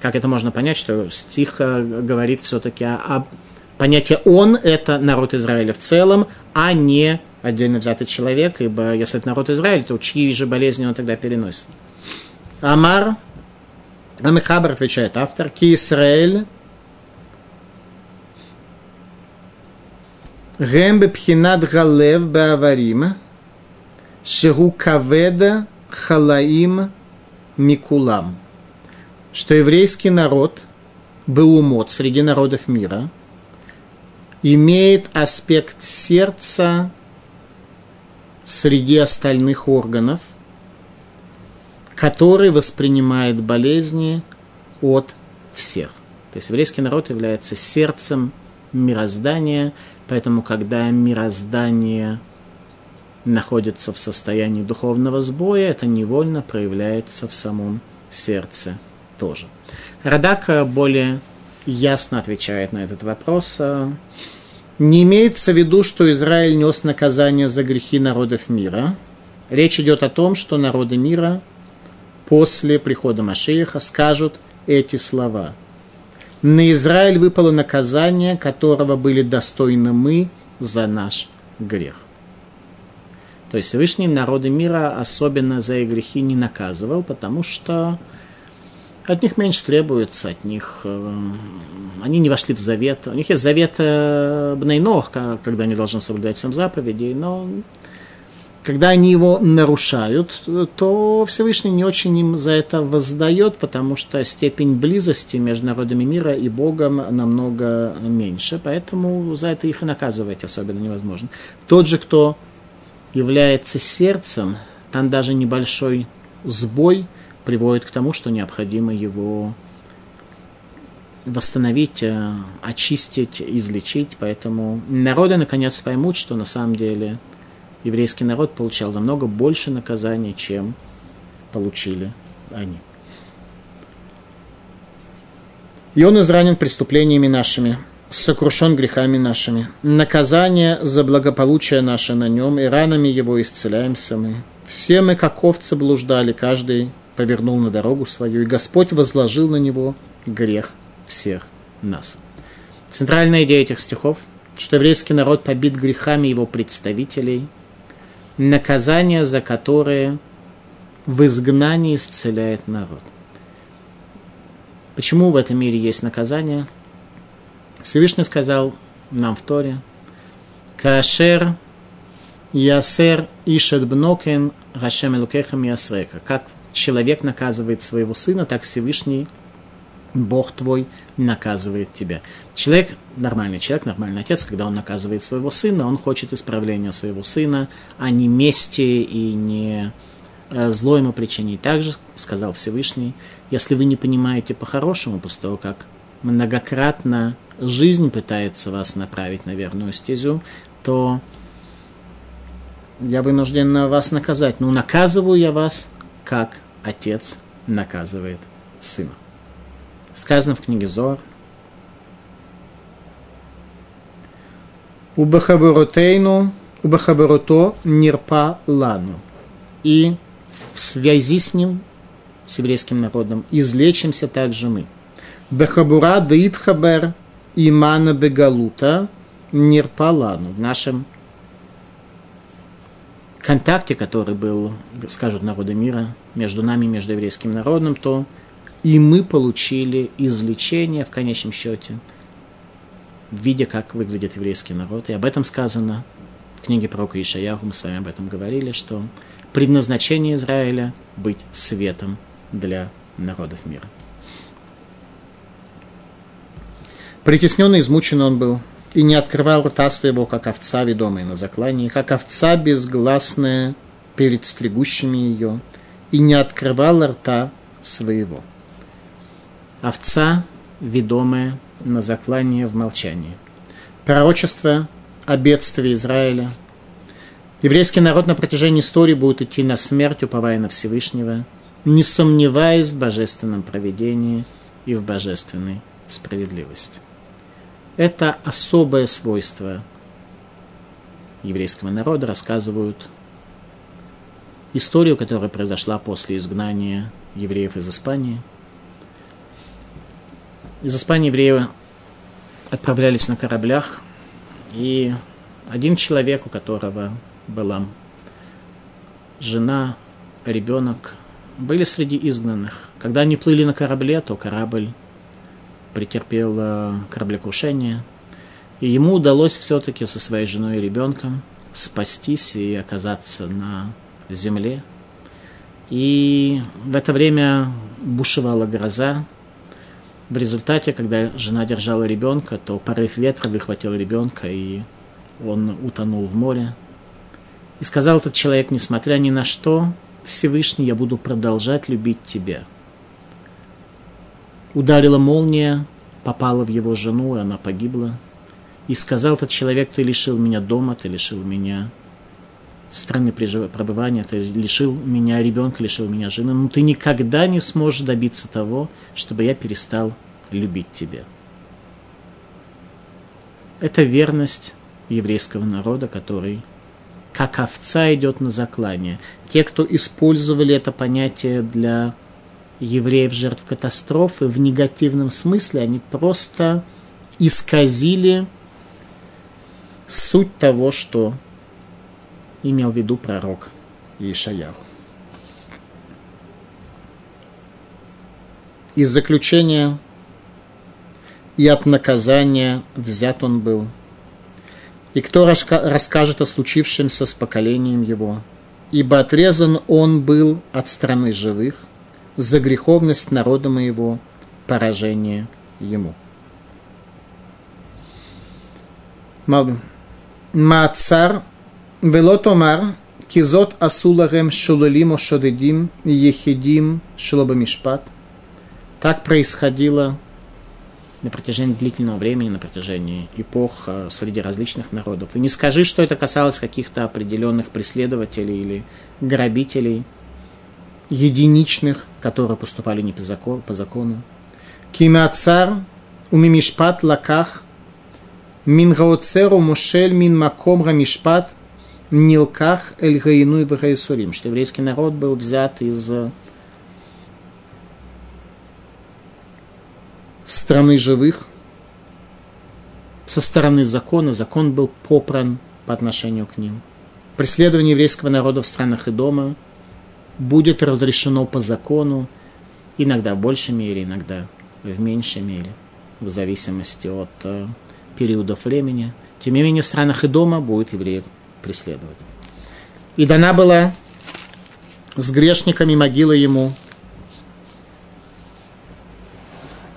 как это можно понять, что стих э, говорит все-таки о, о понятии «он» – это народ Израиля в целом, а не отдельно взятый человек, ибо если это народ Израиля, то чьи же болезни он тогда переносит? Амар, Амихабар отвечает автор, «Ки Исраэль Гем бепхинат галев беаварим, шеру каведа халаим микулам, что еврейский народ, Беумот, среди народов мира, имеет аспект сердца среди остальных органов, который воспринимает болезни от всех. То есть еврейский народ является сердцем мироздания, поэтому когда мироздание находится в состоянии духовного сбоя, это невольно проявляется в самом сердце тоже. Радак более ясно отвечает на этот вопрос. Не имеется в виду, что Израиль нес наказание за грехи народов мира. Речь идет о том, что народы мира после прихода Машииха скажут эти слова. На Израиль выпало наказание, которого были достойны мы за наш грех. То есть Всевышний народы мира особенно за их грехи не наказывал, потому что от них меньше требуется, от них э, они не вошли в завет. У них есть завет э, Бнейнох, когда они должны соблюдать сам заповеди, но когда они его нарушают, то Всевышний не очень им за это воздает, потому что степень близости между народами мира и Богом намного меньше, поэтому за это их и наказывать особенно невозможно. Тот же, кто является сердцем, там даже небольшой сбой приводит к тому, что необходимо его восстановить, э, очистить, излечить. Поэтому народы наконец поймут, что на самом деле еврейский народ получал намного больше наказаний, чем получили они. И он изранен преступлениями нашими, сокрушен грехами нашими. Наказание за благополучие наше на нем, и ранами его исцеляемся мы. Все мы, как овцы, блуждали, каждый повернул на дорогу свою, и Господь возложил на него грех всех нас. Центральная идея этих стихов, что еврейский народ побит грехами его представителей, наказание за которые в изгнании исцеляет народ. Почему в этом мире есть наказание? Всевышний сказал нам в Торе, Кашер Ясер Ишет Бнокен Рашем Элукехам Ясрека. Как человек наказывает своего сына, так Всевышний Бог твой наказывает тебя. Человек, нормальный человек, нормальный отец, когда он наказывает своего сына, он хочет исправления своего сына, а не мести и не э, зло ему причинить. Также сказал Всевышний, если вы не понимаете по-хорошему, после того, как многократно жизнь пытается вас направить на верную стезю, то я вынужден вас наказать. Ну, наказываю я вас, как отец наказывает сына. Сказано в книге Зор. Убахаворотейну, убахаворото нирпа лану. И в связи с ним, с еврейским народом, излечимся также мы. Бехабура дитхабер имана бегалута нирпа лану. В нашем контакте, который был, скажут народы мира, между нами и между еврейским народом, то и мы получили излечение в конечном счете, видя, как выглядит еврейский народ. И об этом сказано в книге пророка Ишаяху, мы с вами об этом говорили, что предназначение Израиля – быть светом для народов мира. Притесненный, измучен он был, и не открывал рта своего, как овца, ведомая на заклании, как овца безгласная перед стригущими ее, и не открывал рта своего овца, ведомая на заклание в молчании. Пророчество о бедствии Израиля. Еврейский народ на протяжении истории будет идти на смерть, уповая на Всевышнего, не сомневаясь в божественном проведении и в божественной справедливости. Это особое свойство еврейского народа, рассказывают историю, которая произошла после изгнания евреев из Испании – из Испании евреи отправлялись на кораблях, и один человек, у которого была жена, ребенок, были среди изгнанных. Когда они плыли на корабле, то корабль претерпел э, кораблекрушение, и ему удалось все-таки со своей женой и ребенком спастись и оказаться на земле. И в это время бушевала гроза, в результате, когда жена держала ребенка, то порыв ветра выхватил ребенка, и он утонул в море. И сказал этот человек, несмотря ни на что, Всевышний, я буду продолжать любить тебя. Ударила молния, попала в его жену, и она погибла. И сказал этот человек, ты лишил меня дома, ты лишил меня страны пребывания, ты лишил меня ребенка, лишил меня жены, но ты никогда не сможешь добиться того, чтобы я перестал любить тебя. Это верность еврейского народа, который как овца идет на заклание. Те, кто использовали это понятие для евреев жертв катастрофы в негативном смысле, они просто исказили суть того, что имел в виду пророк Ишаяху. Из заключения и от наказания взят он был. И кто расскажет о случившемся с поколением его? Ибо отрезан он был от страны живых, за греховность народа моего, поражение ему. Маацар велотомар кизот асуларем шулалим ошадедим ехидим шулабамишпат. Так происходило на протяжении длительного времени, на протяжении эпох э, среди различных народов. И не скажи, что это касалось каких-то определенных преследователей или грабителей, единичных, которые поступали не по закону. По закону. Кимацар умимишпат лаках мингаоцеру мушель мин маком рамишпат нилках эль гаину и что еврейский народ был взят из страны живых, со стороны закона, закон был попран по отношению к ним. Преследование еврейского народа в странах и дома будет разрешено по закону, иногда в большей мере, иногда в меньшей мере, в зависимости от э, периодов времени. Тем не менее, в странах и дома будет евреев преследовать. И дана была с грешниками могила ему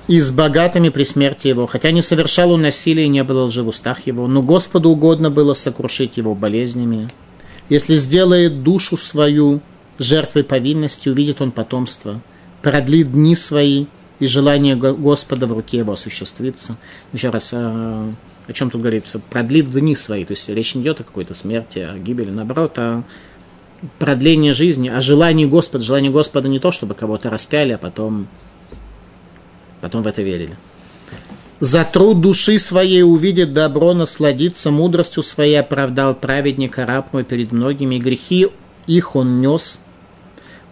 и с богатыми при смерти его, хотя не совершал он насилия и не было лжи в устах его, но Господу угодно было сокрушить его болезнями. Если сделает душу свою жертвой повинности, увидит он потомство, продлит дни свои, и желание Господа в руке его осуществится. Еще раз, а, о чем тут говорится? Продлит дни свои, то есть речь не идет о какой-то смерти, о гибели, наоборот, а продление жизни, о желании Господа. Желание Господа не то, чтобы кого-то распяли, а потом Потом в это верили. За труд души своей увидит добро, насладиться мудростью своей оправдал праведник раб мой перед многими, грехи их он нес.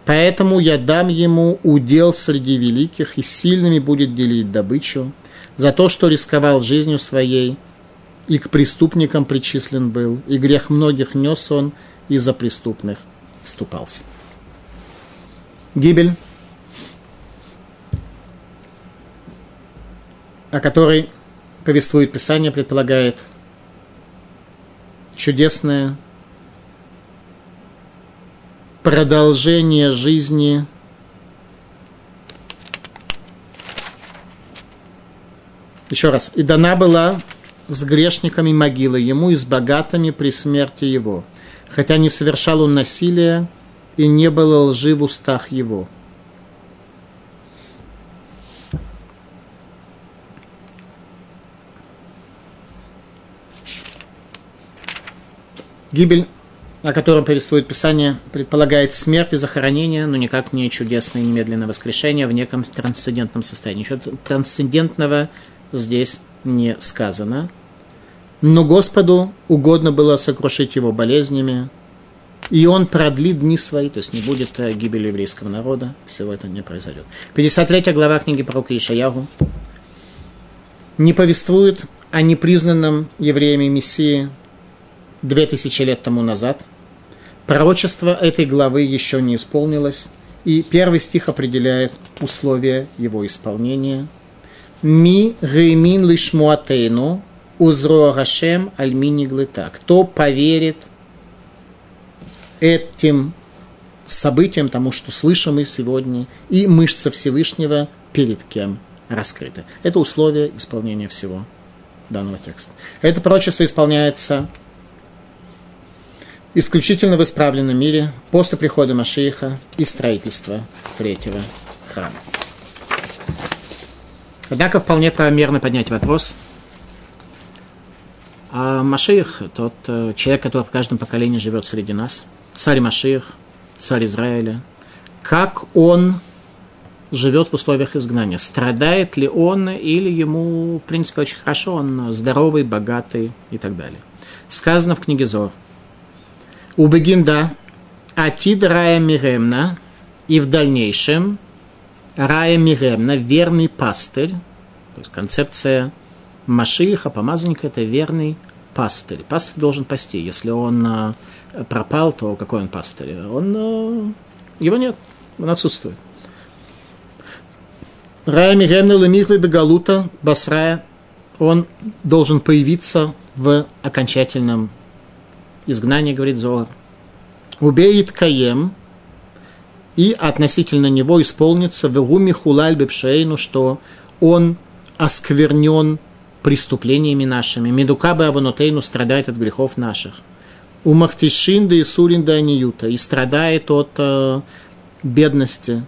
Поэтому я дам ему удел среди великих, и сильными будет делить добычу, за то, что рисковал жизнью своей, и к преступникам причислен был, и грех многих нес он, и за преступных вступался. Гибель о которой повествует Писание, предполагает чудесное продолжение жизни Еще раз. «И дана была с грешниками могила ему и с богатыми при смерти его, хотя не совершал он насилия и не было лжи в устах его». Гибель, о котором повествует Писание, предполагает смерть и захоронение, но никак не чудесное немедленное воскрешение в неком трансцендентном состоянии. Ничего трансцендентного здесь не сказано. Но Господу угодно было сокрушить его болезнями, и он продлит дни свои, то есть не будет э, гибели еврейского народа, всего это не произойдет. 53 глава книги пророка Ишаягу не повествует о непризнанном евреями Мессии, две тысячи лет тому назад. Пророчество этой главы еще не исполнилось, и первый стих определяет условия его исполнения. Ми геймин лишмуатейну узро Гашем альмини глыта. Кто поверит этим событиям, тому, что слышим мы сегодня, и мышца Всевышнего перед кем раскрыта. Это условие исполнения всего данного текста. Это пророчество исполняется исключительно в исправленном мире после прихода Машииха и строительства третьего храма. Однако вполне правомерно поднять вопрос, а Машиих, тот э, человек, который в каждом поколении живет среди нас, царь Машиих, царь Израиля, как он живет в условиях изгнания. Страдает ли он или ему, в принципе, очень хорошо, он здоровый, богатый и так далее. Сказано в книге Зор – Убегинда Атид Рая Миремна и в дальнейшем Рая Миремна, верный пастырь, то есть концепция Машииха, помазанника, это верный пастырь. Пастырь должен пасти. Если он э, пропал, то какой он пастырь? Он, э, его нет, он отсутствует. Рая Миремна Лемихве Бегалута Басрая, он должен появиться в окончательном изгнание, говорит Зоар. Убеет Каем, и относительно него исполнится Вегуми Хулаль Бепшейну, что он осквернен преступлениями нашими. Медукабы Аванотейну страдает от грехов наших. У Махтишин да Исурин да Аниюта и страдает от э, бедности.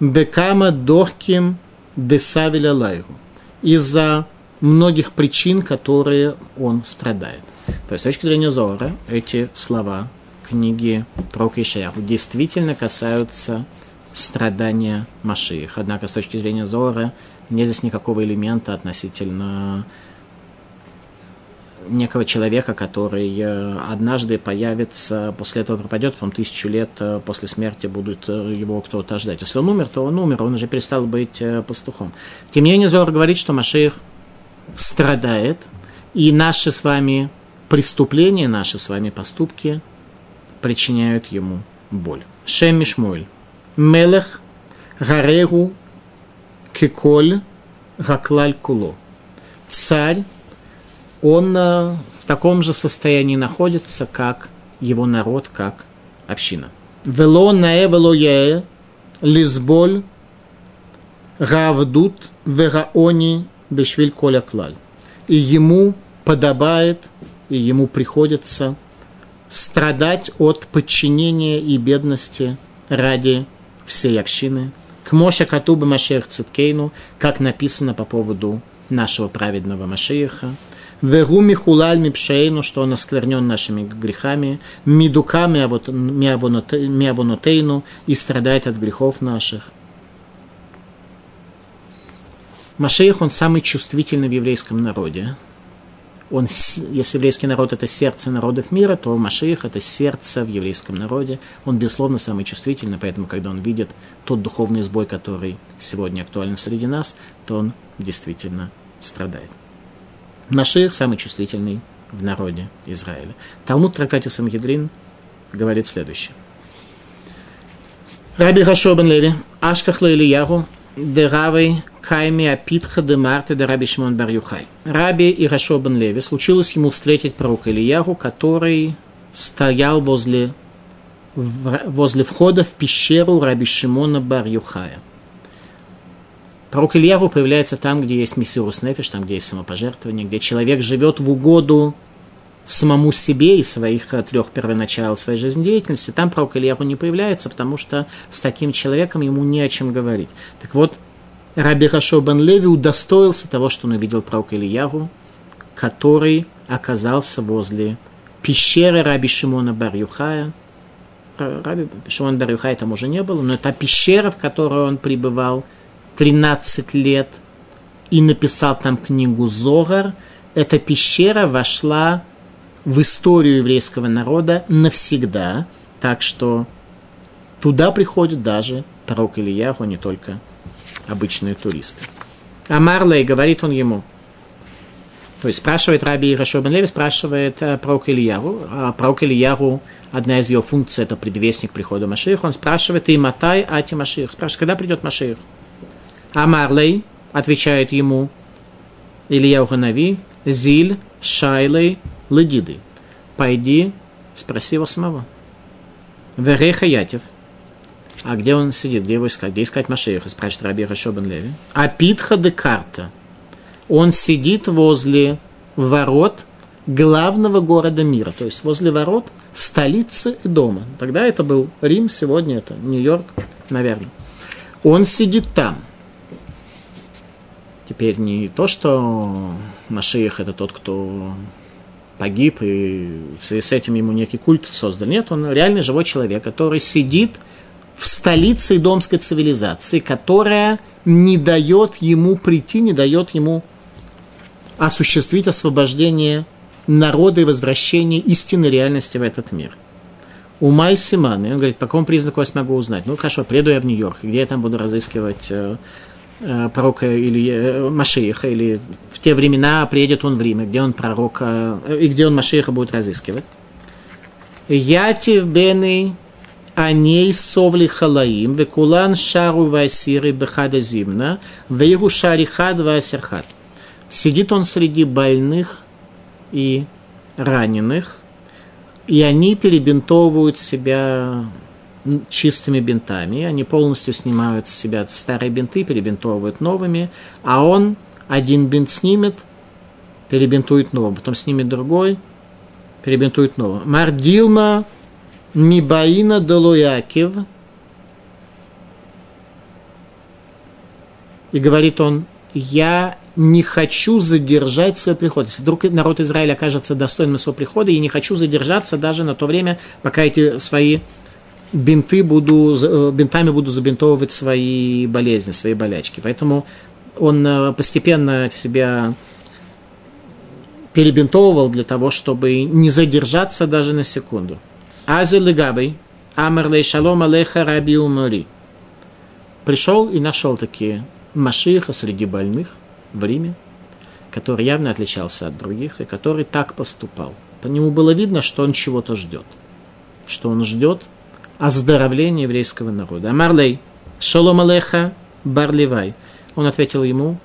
Бекама Дорким Десавиля Лайру. Из-за многих причин, которые он страдает. То есть с точки зрения Зора эти слова книги про Ишаяху действительно касаются страдания Машиих. Однако с точки зрения Зора нет здесь никакого элемента относительно некого человека, который э, однажды появится, после этого пропадет, потом тысячу лет э, после смерти будет э, его кто-то ждать. Если он умер, то он умер, он уже перестал быть пастухом. Тем не менее, Зор говорит, что Машиих страдает, и наши с вами преступления, наши с вами поступки причиняют ему боль. Шем Мишмуэль. Мелех Гарегу Кеколь Гаклаль Куло. Царь, он э, в таком же состоянии находится, как его народ, как община. Вело наэвело яэ лизболь Равдут Вераони Бешвиль Коля Клаль. И ему подобает, и ему приходится страдать от подчинения и бедности ради всей общины. К Моше Катуба Машех Циткейну, как написано по поводу нашего праведного Машеха. Веру Михулаль Мипшейну, что он осквернен нашими грехами, Мидука Миавонотейну и страдает от грехов наших. Машех, он самый чувствительный в еврейском народе. Он, если еврейский народ – это сердце народов мира, то Машиих – это сердце в еврейском народе. Он, безусловно, самый чувствительный, поэтому, когда он видит тот духовный сбой, который сегодня актуален среди нас, то он действительно страдает. Машиих самый чувствительный в народе Израиля. Талмуд трактате Самгидрин говорит следующее. Раби Хашобен Леви, Ашкахла Ильяру, Деравой Кайми Апитха де Марте де Раби Шимон Бар Юхай. Раби и Рашобан Леви случилось ему встретить пророка Ильягу, который стоял возле, возле входа в пещеру Раби Шимона Бар Юхая. Пророк Ильягу появляется там, где есть миссиурус нефиш, там, где есть самопожертвование, где человек живет в угоду самому себе и своих трех первоначал своей жизнедеятельности, там пророк Ильяру не появляется, потому что с таким человеком ему не о чем говорить. Так вот, Раби Рашо бен Леви удостоился того, что он увидел пророка Ильяру, который оказался возле пещеры Раби Шимона бар Юхая. Раби Шимон бар Юхая там уже не было, но это пещера, в которой он пребывал 13 лет и написал там книгу Зогар. Эта пещера вошла в историю еврейского народа навсегда, так что туда приходят даже пророк Ильяху, не только обычные туристы. А Марлей, говорит он ему, то есть спрашивает Раби Ирашо Бен Леви, спрашивает э, пророк Ильяру, а пророк Ильяру, одна из его функций, это предвестник прихода Машиха, он спрашивает, и Матай, Ати Маших, спрашивает, когда придет Маших? А Марлей отвечает ему, Илья Нави, Зиль, Шайлей, Ледиды. Пойди, спроси его самого. Вереха Ятев. А где он сидит? Где его искать? Где искать Машеха? Спрашивает Раби Рашобен Леви. А Питха де Карта. Он сидит возле ворот главного города мира, то есть возле ворот столицы и дома. Тогда это был Рим, сегодня это Нью-Йорк, наверное. Он сидит там. Теперь не то, что Машиих это тот, кто погиб, и в связи с этим ему некий культ создали. Нет, он реальный живой человек, который сидит в столице домской цивилизации, которая не дает ему прийти, не дает ему осуществить освобождение народа и возвращение истинной реальности в этот мир. У Май Симан, он говорит, по какому признаку я смогу узнать? Ну, хорошо, приеду я в Нью-Йорк, где я там буду разыскивать э, э, пророка или э, Машииха, или в те времена приедет он в Рим, где он пророка, э, и где он Машииха будет разыскивать. Ятив бены Аней совли халаим, векулан шару васиры бехада зимна, вейгу шарихад васерхад. Сидит он среди больных и раненых, и они перебинтовывают себя чистыми бинтами, они полностью снимают с себя старые бинты, перебинтовывают новыми, а он один бинт снимет, перебинтует новым, потом снимет другой, перебинтует новым. Мардилма Мибаина Долуякив. И говорит он, я не хочу задержать свой приход. Если вдруг народ Израиля окажется достойным своего прихода, я не хочу задержаться даже на то время, пока эти свои бинты буду, э, бинтами буду забинтовывать свои болезни, свои болячки. Поэтому он э, постепенно себя перебинтовывал для того, чтобы не задержаться даже на секунду. Ази легабей, амерлей шалом алеха раби умари. Пришел и нашел такие Машиха среди больных в Риме, который явно отличался от других и который так поступал. По нему было видно, что он чего-то ждет. Что он ждет оздоровления еврейского народа. Амарлей, шалом алеха барливай. Он ответил ему,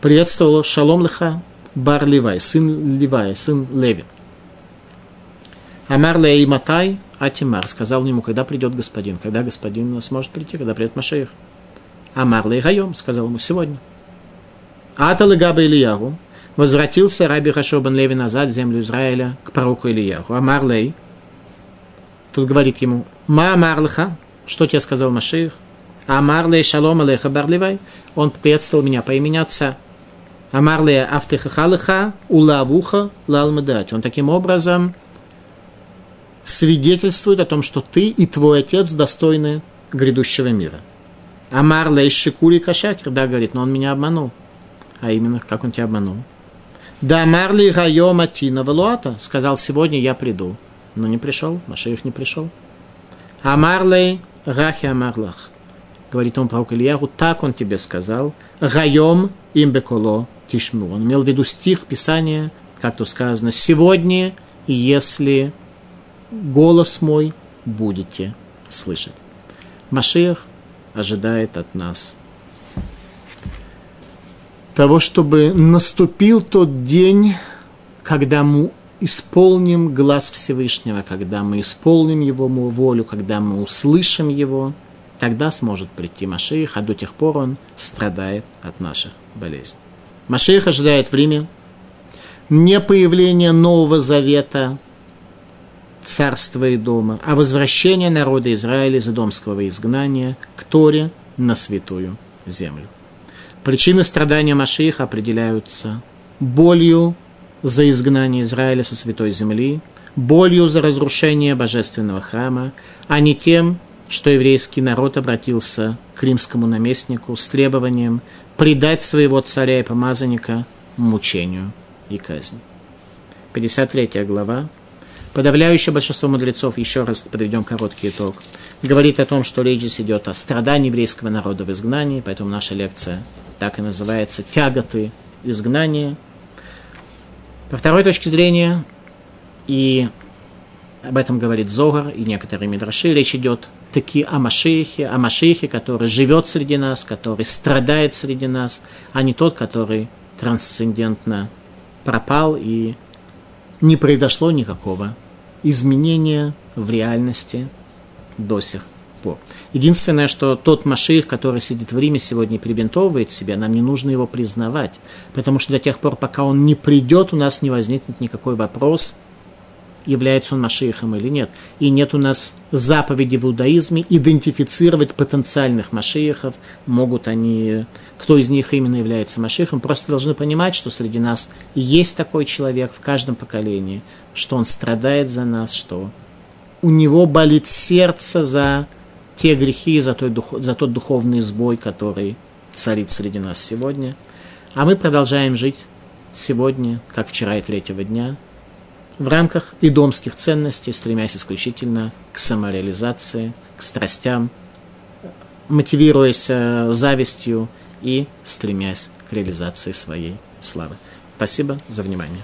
приветствовал шалом леха барливай, сын Ливая, сын Леви. Амар Лей Матай Атимар сказал ему, когда придет господин, когда господин сможет прийти, когда придет Машех. Амар Лейхайом, сказал ему сегодня. Атал Габа Ильягу, возвратился Раби Хашобан Леви назад в землю Израиля к пророку Ильягу. Амар Лей, тут говорит ему, Ма Амарлха, что тебе сказал Машир? Амар Лей Шалом Алейха Барливай, он приветствовал меня по имени отца. Амар Лей Автехахалыха Улавуха Лалмадать. Он таким образом свидетельствует о том, что ты и твой отец достойны грядущего мира. Амар Лей Шикури Кашакер, да, говорит, но он меня обманул. А именно, как он тебя обманул? Да Марли Райо Матина Валуата сказал, сегодня я приду. Но не пришел, Машеев не пришел. Амарлей Рахи Амарлах. Говорит он пророк Ильяру, так он тебе сказал. Райом имбеколо тишму. Он имел в виду стих Писания, как тут сказано, сегодня, если голос мой будете слышать. Машиах ожидает от нас того, чтобы наступил тот день, когда мы исполним глаз Всевышнего, когда мы исполним Его волю, когда мы услышим Его, тогда сможет прийти Машиих, а до тех пор он страдает от наших болезней. Машиих ожидает в Риме не появление Нового Завета, царства и дома, а возвращение народа Израиля из Идомского изгнания к Торе на святую землю. Причины страдания Машииха определяются болью за изгнание Израиля со святой земли, болью за разрушение божественного храма, а не тем, что еврейский народ обратился к римскому наместнику с требованием предать своего царя и помазанника мучению и казни. 53 глава. Подавляющее большинство мудрецов, еще раз подведем короткий итог, говорит о том, что речь здесь идет о страдании еврейского народа в изгнании, поэтому наша лекция так и называется «Тяготы изгнания». По второй точке зрения, и об этом говорит Зогар и некоторые мидраши, речь идет таки о Машихе, о Машихе, который живет среди нас, который страдает среди нас, а не тот, который трансцендентно пропал и не произошло никакого изменения в реальности до сих пор. Единственное, что тот Маших, который сидит в Риме сегодня и перебинтовывает себя, нам не нужно его признавать, потому что до тех пор, пока он не придет, у нас не возникнет никакой вопрос, является он Машихом или нет. И нет у нас заповеди в иудаизме идентифицировать потенциальных Машихов, могут они, кто из них именно является Машихом. Просто должны понимать, что среди нас есть такой человек в каждом поколении, что он страдает за нас, что у него болит сердце за те грехи, за тот, дух, за тот духовный сбой, который царит среди нас сегодня. А мы продолжаем жить сегодня, как вчера и третьего дня, в рамках идомских ценностей, стремясь исключительно к самореализации, к страстям, мотивируясь э, завистью и стремясь к реализации своей славы. Спасибо за внимание.